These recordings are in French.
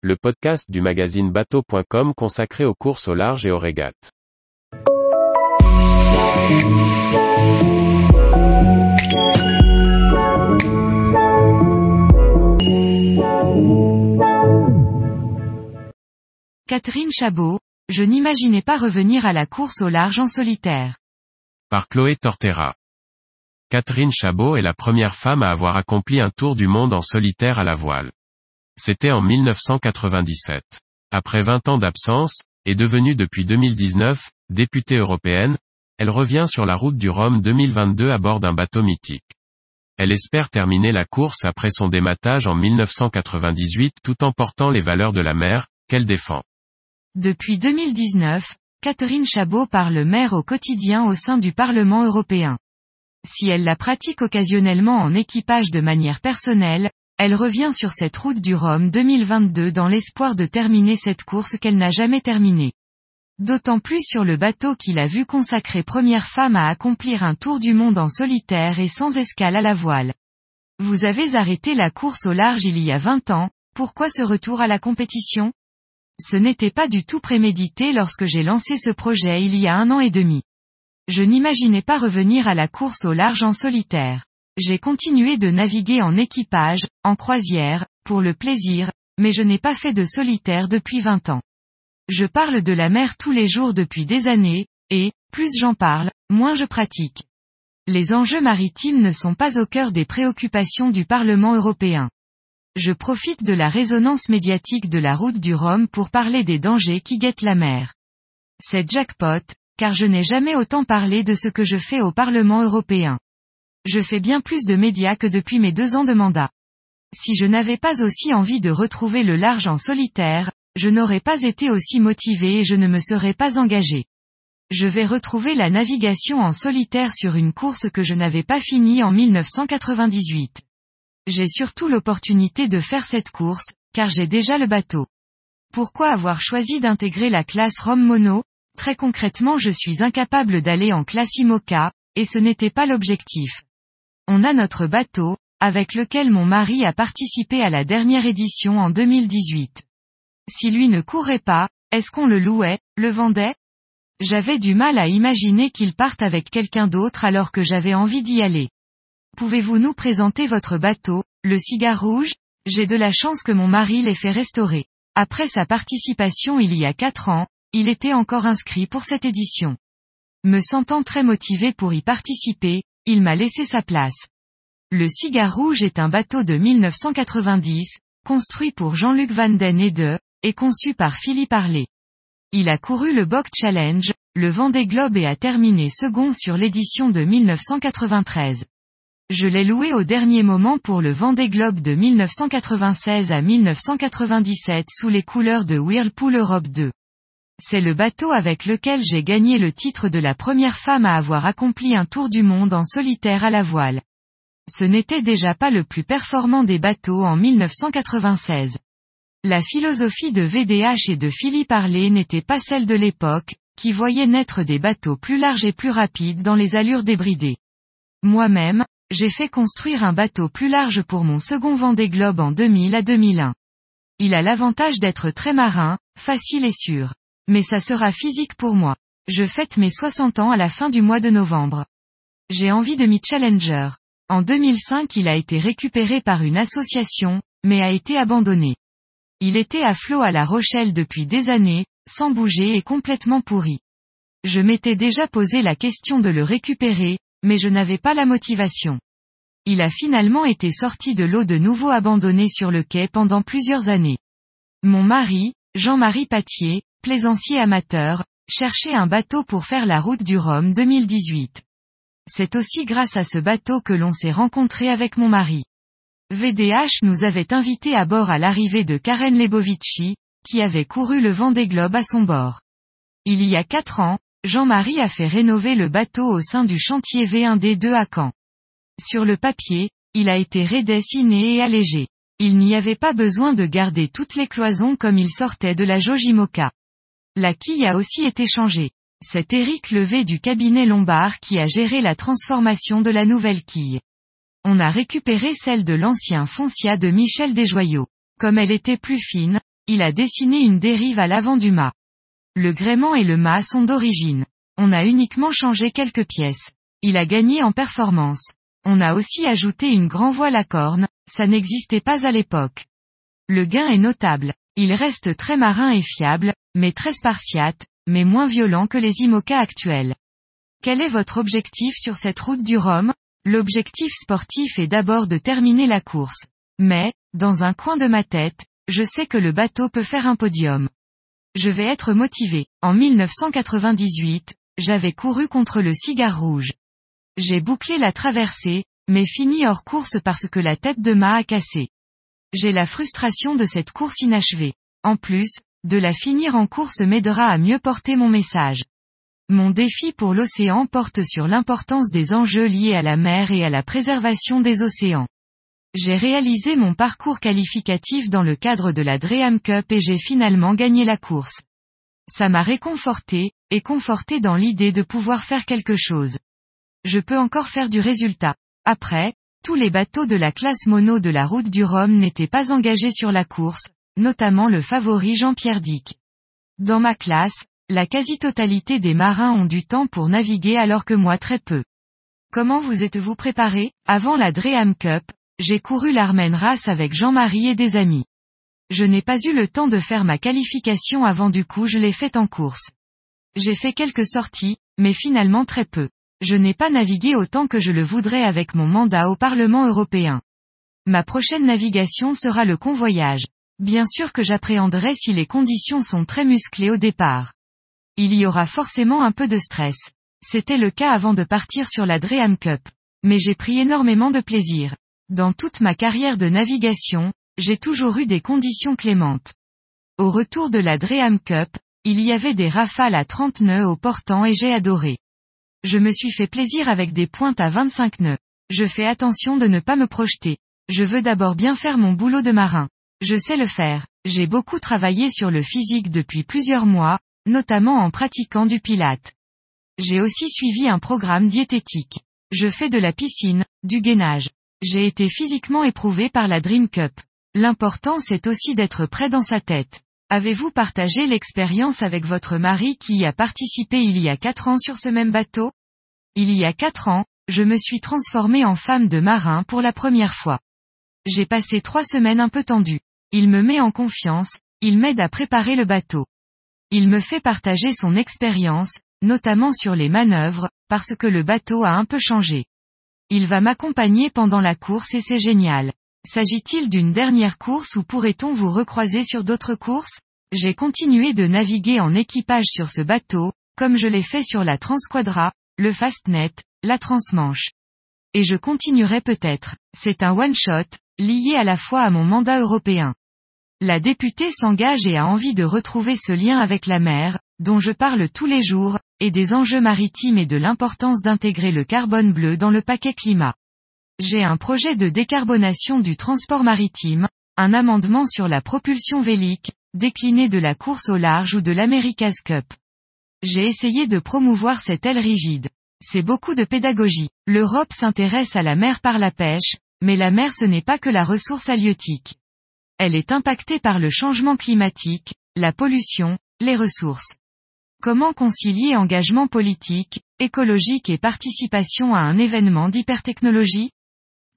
le podcast du magazine bateau.com consacré aux courses au large et aux régates. Catherine Chabot, je n'imaginais pas revenir à la course au large en solitaire. Par Chloé Tortera. Catherine Chabot est la première femme à avoir accompli un tour du monde en solitaire à la voile. C'était en 1997. Après 20 ans d'absence, et devenue depuis 2019, députée européenne, elle revient sur la route du Rhum 2022 à bord d'un bateau mythique. Elle espère terminer la course après son dématage en 1998 tout en portant les valeurs de la mer, qu'elle défend. Depuis 2019, Catherine Chabot parle mer au quotidien au sein du Parlement européen. Si elle la pratique occasionnellement en équipage de manière personnelle, elle revient sur cette route du Rhum 2022 dans l'espoir de terminer cette course qu'elle n'a jamais terminée. D'autant plus sur le bateau qu'il a vu consacrer première femme à accomplir un tour du monde en solitaire et sans escale à la voile. Vous avez arrêté la course au large il y a 20 ans, pourquoi ce retour à la compétition? Ce n'était pas du tout prémédité lorsque j'ai lancé ce projet il y a un an et demi. Je n'imaginais pas revenir à la course au large en solitaire. J'ai continué de naviguer en équipage, en croisière, pour le plaisir, mais je n'ai pas fait de solitaire depuis 20 ans. Je parle de la mer tous les jours depuis des années, et, plus j'en parle, moins je pratique. Les enjeux maritimes ne sont pas au cœur des préoccupations du Parlement européen. Je profite de la résonance médiatique de la route du Rhum pour parler des dangers qui guettent la mer. C'est jackpot, car je n'ai jamais autant parlé de ce que je fais au Parlement européen je fais bien plus de médias que depuis mes deux ans de mandat. Si je n'avais pas aussi envie de retrouver le large en solitaire, je n'aurais pas été aussi motivé et je ne me serais pas engagé. Je vais retrouver la navigation en solitaire sur une course que je n'avais pas finie en 1998. J'ai surtout l'opportunité de faire cette course, car j'ai déjà le bateau. Pourquoi avoir choisi d'intégrer la classe Rome Mono? Très concrètement je suis incapable d'aller en classe IMOCA, et ce n'était pas l'objectif. On a notre bateau, avec lequel mon mari a participé à la dernière édition en 2018. Si lui ne courait pas, est-ce qu'on le louait, le vendait? J'avais du mal à imaginer qu'il parte avec quelqu'un d'autre alors que j'avais envie d'y aller. Pouvez-vous nous présenter votre bateau, le cigare rouge? J'ai de la chance que mon mari l'ait fait restaurer. Après sa participation il y a quatre ans, il était encore inscrit pour cette édition. Me sentant très motivé pour y participer, il m'a laissé sa place. Le Cigare Rouge est un bateau de 1990, construit pour Jean-Luc Van Den Ede, et conçu par Philippe Harley. Il a couru le Bock Challenge, le Vendée Globe et a terminé second sur l'édition de 1993. Je l'ai loué au dernier moment pour le Vendée Globe de 1996 à 1997 sous les couleurs de Whirlpool Europe 2. C'est le bateau avec lequel j'ai gagné le titre de la première femme à avoir accompli un tour du monde en solitaire à la voile. Ce n'était déjà pas le plus performant des bateaux en 1996. La philosophie de VDH et de Philippe Harley n'était pas celle de l'époque, qui voyait naître des bateaux plus larges et plus rapides dans les allures débridées. Moi-même, j'ai fait construire un bateau plus large pour mon second Vendée Globe en 2000 à 2001. Il a l'avantage d'être très marin, facile et sûr. Mais ça sera physique pour moi. Je fête mes 60 ans à la fin du mois de novembre. J'ai envie de m'y challenger. En 2005 il a été récupéré par une association, mais a été abandonné. Il était à flot à La Rochelle depuis des années, sans bouger et complètement pourri. Je m'étais déjà posé la question de le récupérer, mais je n'avais pas la motivation. Il a finalement été sorti de l'eau de nouveau abandonné sur le quai pendant plusieurs années. Mon mari, Jean-Marie Patier, plaisancier amateur, cherchait un bateau pour faire la route du Rhum 2018. C'est aussi grâce à ce bateau que l'on s'est rencontré avec mon mari. VDH nous avait invités à bord à l'arrivée de Karen Lebovici, qui avait couru le vent des globes à son bord. Il y a quatre ans, Jean-Marie a fait rénover le bateau au sein du chantier V1D2 à Caen. Sur le papier, il a été redessiné et allégé. Il n'y avait pas besoin de garder toutes les cloisons comme il sortait de la Jojimoka. La quille a aussi été changée. C'est Eric Levé du cabinet Lombard qui a géré la transformation de la nouvelle quille. On a récupéré celle de l'ancien Foncia de Michel Desjoyaux. Comme elle était plus fine, il a dessiné une dérive à l'avant du mât. Le gréement et le mât sont d'origine. On a uniquement changé quelques pièces. Il a gagné en performance. On a aussi ajouté une grand voile à cornes, ça n'existait pas à l'époque. Le gain est notable. Il reste très marin et fiable, mais très spartiate, mais moins violent que les IMOCA actuels. Quel est votre objectif sur cette route du Rhum? L'objectif sportif est d'abord de terminer la course. Mais, dans un coin de ma tête, je sais que le bateau peut faire un podium. Je vais être motivé. En 1998, j'avais couru contre le cigare rouge. J'ai bouclé la traversée, mais fini hors course parce que la tête de mât a cassé. J'ai la frustration de cette course inachevée. En plus, de la finir en course m'aidera à mieux porter mon message. Mon défi pour l'océan porte sur l'importance des enjeux liés à la mer et à la préservation des océans. J'ai réalisé mon parcours qualificatif dans le cadre de la Dream Cup et j'ai finalement gagné la course. Ça m'a réconforté, et conforté dans l'idée de pouvoir faire quelque chose. Je peux encore faire du résultat. Après, tous les bateaux de la classe mono de la route du Rhum n'étaient pas engagés sur la course, notamment le favori Jean-Pierre Dick. Dans ma classe, la quasi-totalité des marins ont du temps pour naviguer alors que moi très peu. Comment vous êtes-vous préparé? Avant la Dream Cup, j'ai couru l'Armen Race avec Jean-Marie et des amis. Je n'ai pas eu le temps de faire ma qualification avant du coup je l'ai faite en course. J'ai fait quelques sorties, mais finalement très peu. Je n'ai pas navigué autant que je le voudrais avec mon mandat au Parlement européen. Ma prochaine navigation sera le convoyage. Bien sûr que j'appréhenderai si les conditions sont très musclées au départ. Il y aura forcément un peu de stress. C'était le cas avant de partir sur la Dream Cup. Mais j'ai pris énormément de plaisir. Dans toute ma carrière de navigation, j'ai toujours eu des conditions clémentes. Au retour de la Dream Cup, il y avait des rafales à 30 nœuds au portant et j'ai adoré. Je me suis fait plaisir avec des pointes à 25 nœuds. Je fais attention de ne pas me projeter. Je veux d'abord bien faire mon boulot de marin. Je sais le faire. J'ai beaucoup travaillé sur le physique depuis plusieurs mois, notamment en pratiquant du pilate. J'ai aussi suivi un programme diététique. Je fais de la piscine, du gainage. J'ai été physiquement éprouvé par la Dream Cup. L'important c'est aussi d'être prêt dans sa tête. Avez-vous partagé l'expérience avec votre mari qui y a participé il y a quatre ans sur ce même bateau? Il y a quatre ans, je me suis transformée en femme de marin pour la première fois. J'ai passé trois semaines un peu tendues. Il me met en confiance, il m'aide à préparer le bateau. Il me fait partager son expérience, notamment sur les manœuvres, parce que le bateau a un peu changé. Il va m'accompagner pendant la course et c'est génial. S'agit-il d'une dernière course ou pourrait-on vous recroiser sur d'autres courses? J'ai continué de naviguer en équipage sur ce bateau, comme je l'ai fait sur la Transquadra, le Fastnet, la Transmanche. Et je continuerai peut-être. C'est un one-shot, lié à la fois à mon mandat européen. La députée s'engage et a envie de retrouver ce lien avec la mer, dont je parle tous les jours, et des enjeux maritimes et de l'importance d'intégrer le carbone bleu dans le paquet climat. J'ai un projet de décarbonation du transport maritime, un amendement sur la propulsion vélique, décliné de la course au large ou de l'America's Cup. J'ai essayé de promouvoir cette aile rigide. C'est beaucoup de pédagogie. L'Europe s'intéresse à la mer par la pêche, mais la mer ce n'est pas que la ressource halieutique. Elle est impactée par le changement climatique, la pollution, les ressources. Comment concilier engagement politique, écologique et participation à un événement d'hypertechnologie?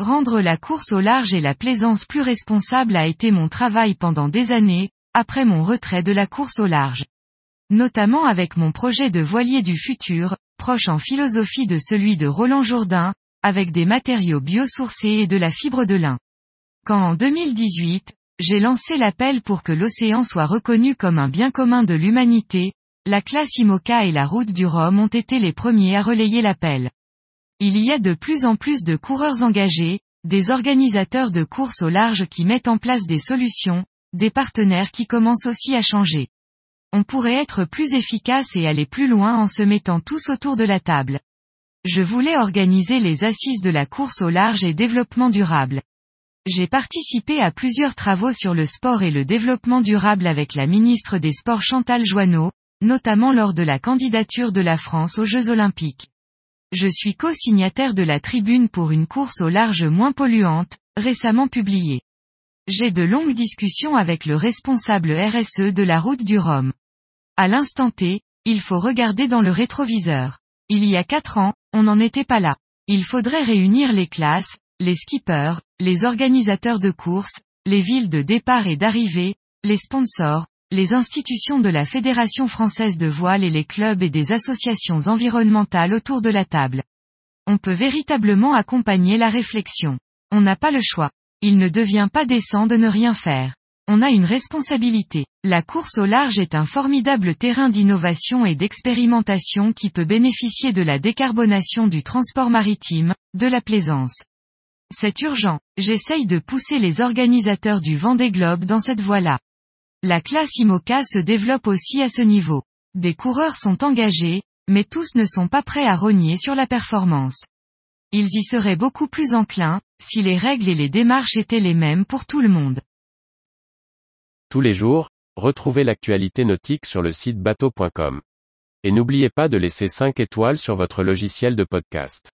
Rendre la course au large et la plaisance plus responsable a été mon travail pendant des années, après mon retrait de la course au large. Notamment avec mon projet de voilier du futur, proche en philosophie de celui de Roland Jourdain, avec des matériaux biosourcés et de la fibre de lin. Quand en 2018, j'ai lancé l'appel pour que l'océan soit reconnu comme un bien commun de l'humanité, la classe IMOCA et la route du Rhum ont été les premiers à relayer l'appel. Il y a de plus en plus de coureurs engagés, des organisateurs de courses au large qui mettent en place des solutions, des partenaires qui commencent aussi à changer. On pourrait être plus efficace et aller plus loin en se mettant tous autour de la table. Je voulais organiser les assises de la course au large et développement durable. J'ai participé à plusieurs travaux sur le sport et le développement durable avec la ministre des Sports Chantal Joanneau, notamment lors de la candidature de la France aux Jeux Olympiques. Je suis co-signataire de la tribune pour une course au large moins polluante, récemment publiée. j'ai de longues discussions avec le responsable RSE de la route du Rhum. À l'instant T, il faut regarder dans le rétroviseur. Il y a quatre ans, on n'en était pas là. Il faudrait réunir les classes, les skippers, les organisateurs de courses, les villes de départ et d'arrivée, les sponsors, les institutions de la Fédération française de voile et les clubs et des associations environnementales autour de la table. On peut véritablement accompagner la réflexion. On n'a pas le choix. Il ne devient pas décent de ne rien faire. On a une responsabilité. La course au large est un formidable terrain d'innovation et d'expérimentation qui peut bénéficier de la décarbonation du transport maritime, de la plaisance. C'est urgent. J'essaye de pousser les organisateurs du Vendée Globe dans cette voie-là. La classe IMOCA se développe aussi à ce niveau. Des coureurs sont engagés, mais tous ne sont pas prêts à rogner sur la performance. Ils y seraient beaucoup plus enclins, si les règles et les démarches étaient les mêmes pour tout le monde. Tous les jours, retrouvez l'actualité nautique sur le site bateau.com. Et n'oubliez pas de laisser 5 étoiles sur votre logiciel de podcast.